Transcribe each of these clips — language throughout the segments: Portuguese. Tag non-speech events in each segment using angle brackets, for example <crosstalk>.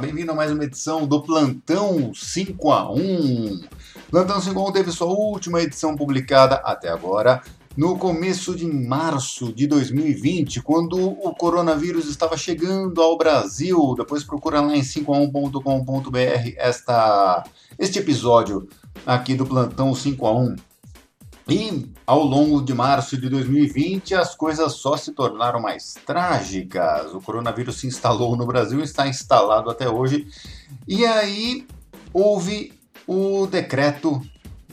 bem-vindo a mais uma edição do Plantão 5 a 1. Plantão 5 a 1 teve sua última edição publicada até agora no começo de março de 2020, quando o coronavírus estava chegando ao Brasil. Depois procura lá em 5a1.com.br esta este episódio aqui do Plantão 5 a 1. E ao longo de março de 2020, as coisas só se tornaram mais trágicas. O coronavírus se instalou no Brasil, está instalado até hoje. E aí houve o decreto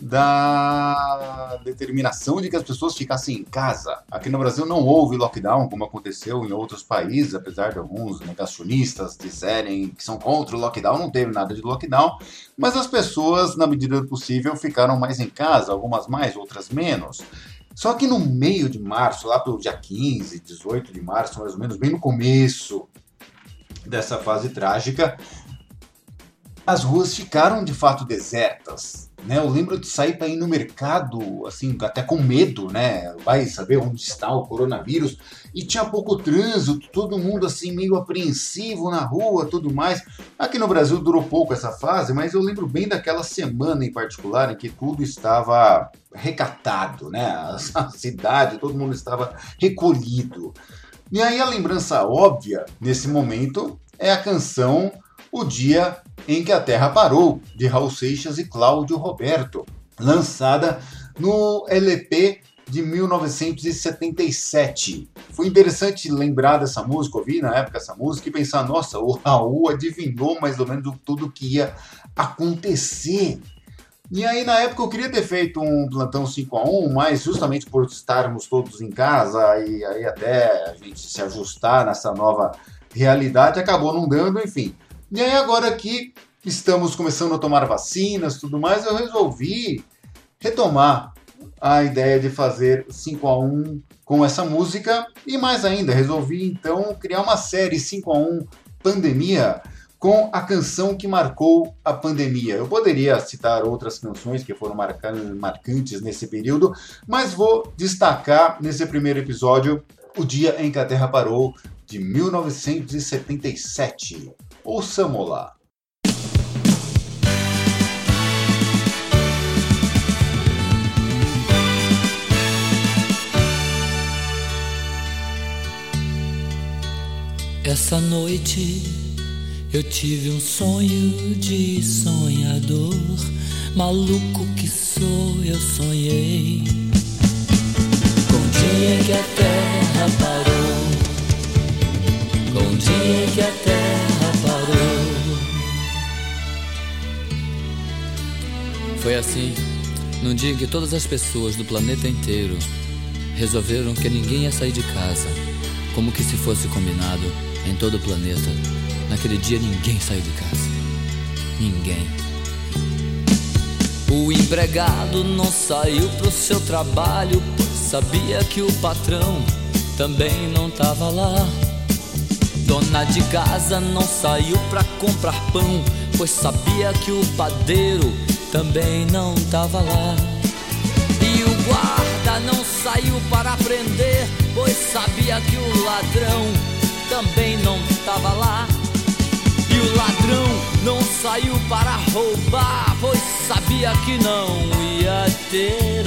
da determinação de que as pessoas ficassem em casa. Aqui no Brasil não houve lockdown, como aconteceu em outros países, apesar de alguns negacionistas dizerem que são contra o lockdown, não teve nada de lockdown, mas as pessoas, na medida do possível, ficaram mais em casa, algumas mais, outras menos. Só que no meio de março, lá pelo dia 15, 18 de março, mais ou menos, bem no começo dessa fase trágica, as ruas ficaram de fato desertas né? Eu lembro de sair para ir no mercado, assim, até com medo, né? Vai saber onde está o coronavírus. E tinha pouco trânsito, todo mundo assim meio apreensivo na rua, tudo mais. Aqui no Brasil durou pouco essa fase, mas eu lembro bem daquela semana em particular em que tudo estava recatado, né? <laughs> A cidade, todo mundo estava recolhido. E aí a lembrança óbvia nesse momento é a canção O Dia em que a Terra parou, de Raul Seixas e Cláudio Roberto, lançada no LP de 1977. Foi interessante lembrar dessa música, ouvir na época essa música e pensar, nossa, o Raul adivinhou mais ou menos tudo que ia acontecer. E aí, na época, eu queria ter feito um plantão 5 a 1 mas justamente por estarmos todos em casa e aí até a gente se ajustar nessa nova realidade, acabou não dando, enfim. E aí agora que estamos começando a tomar vacinas tudo mais, eu resolvi retomar a ideia de fazer 5 a 1 com essa música e mais ainda, resolvi então criar uma série 5 a 1 Pandemia com a canção que marcou a pandemia. Eu poderia citar outras canções que foram marcantes nesse período, mas vou destacar nesse primeiro episódio o dia em que a Terra parou, de 1977. Ouçamos lá. Essa noite eu tive um sonho de sonhador, maluco que sou, eu sonhei. Com o dia que a terra parou, com o dia que a terra Foi assim, num dia em que todas as pessoas do planeta inteiro resolveram que ninguém ia sair de casa, como que se fosse combinado em todo o planeta. Naquele dia ninguém saiu de casa. Ninguém. O empregado não saiu pro seu trabalho, pois sabia que o patrão também não tava lá. Dona de casa não saiu pra comprar pão, pois sabia que o padeiro também não tava lá. E o guarda não saiu para prender, pois sabia que o ladrão também não tava lá. E o ladrão não saiu para roubar, pois sabia que não ia ter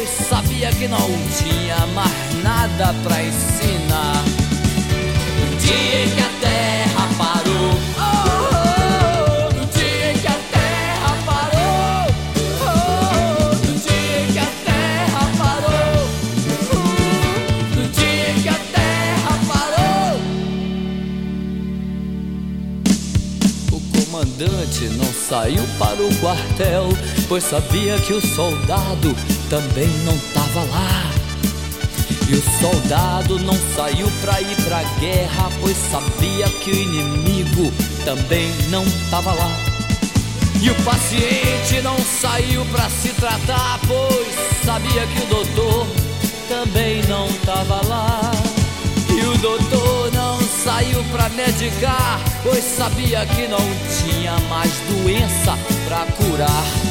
sabia que não tinha mais nada pra ensinar. no dia que a terra parou. no oh, dia que a terra parou. no oh, dia que a terra parou. no uh, dia que a terra parou. O comandante não saiu para o quartel, pois sabia que o soldado também não tava lá. E o soldado não saiu pra ir pra guerra, pois sabia que o inimigo também não tava lá. E o paciente não saiu pra se tratar, pois sabia que o doutor também não tava lá. E o doutor não saiu pra medicar, pois sabia que não tinha mais doença pra curar.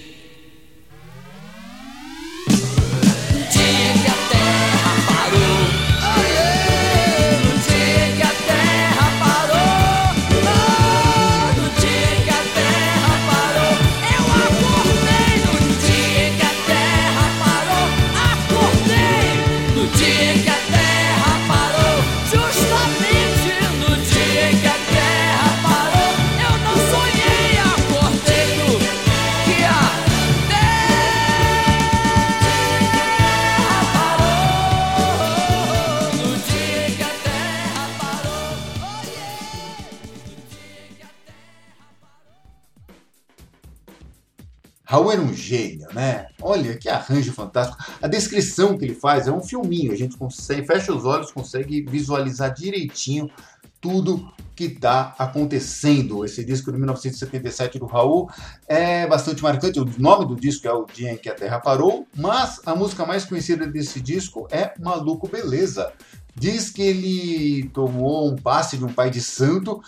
Raul era um gênio, né? Olha que arranjo fantástico. A descrição que ele faz é um filminho, a gente consegue, fecha os olhos, consegue visualizar direitinho tudo que está acontecendo. Esse disco de 1977 do Raul é bastante marcante. O nome do disco é O Dia em que a Terra Parou, mas a música mais conhecida desse disco é Maluco Beleza. Diz que ele tomou um passe de um pai de santo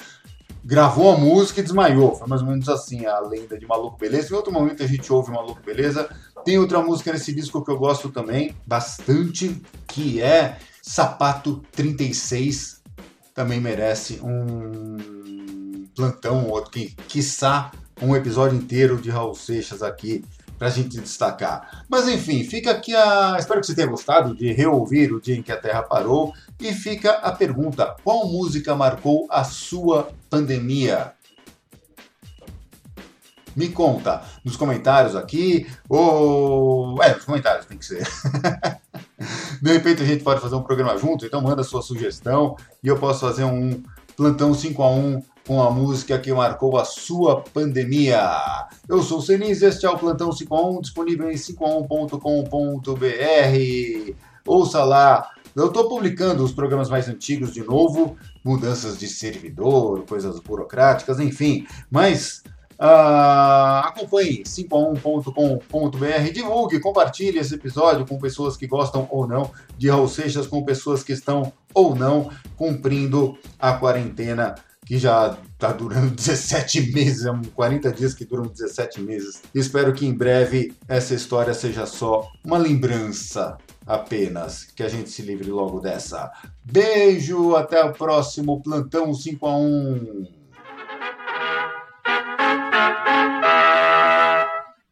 gravou a música e desmaiou. Foi mais ou menos assim a lenda de Maluco Beleza. Em outro momento a gente ouve Maluco Beleza. Tem outra música nesse disco que eu gosto também bastante, que é Sapato 36. Também merece um plantão, outro que, quiçá, um episódio inteiro de Raul Seixas aqui para a gente destacar. Mas enfim, fica aqui a. Espero que você tenha gostado de reouvir o dia em que a Terra parou. E fica a pergunta: qual música marcou a sua pandemia? Me conta nos comentários aqui, ou. É, nos comentários tem que ser. <laughs> De repente a gente pode fazer um programa junto, então manda sua sugestão e eu posso fazer um plantão 5 a 1 com a música que marcou a sua pandemia. Eu sou o Senise, este é o Plantão 51, disponível em 51.com.br. Ouça lá. Eu estou publicando os programas mais antigos de novo, mudanças de servidor, coisas burocráticas, enfim. Mas Uh, acompanhe 51.com.br, divulgue, compartilhe esse episódio com pessoas que gostam ou não de Raul Seixas, com pessoas que estão ou não cumprindo a quarentena que já está durando <laughs> 17 meses, 40 dias que duram 17 meses. Espero que em breve essa história seja só uma lembrança apenas, que a gente se livre logo dessa. Beijo, até o próximo Plantão 5 a 1.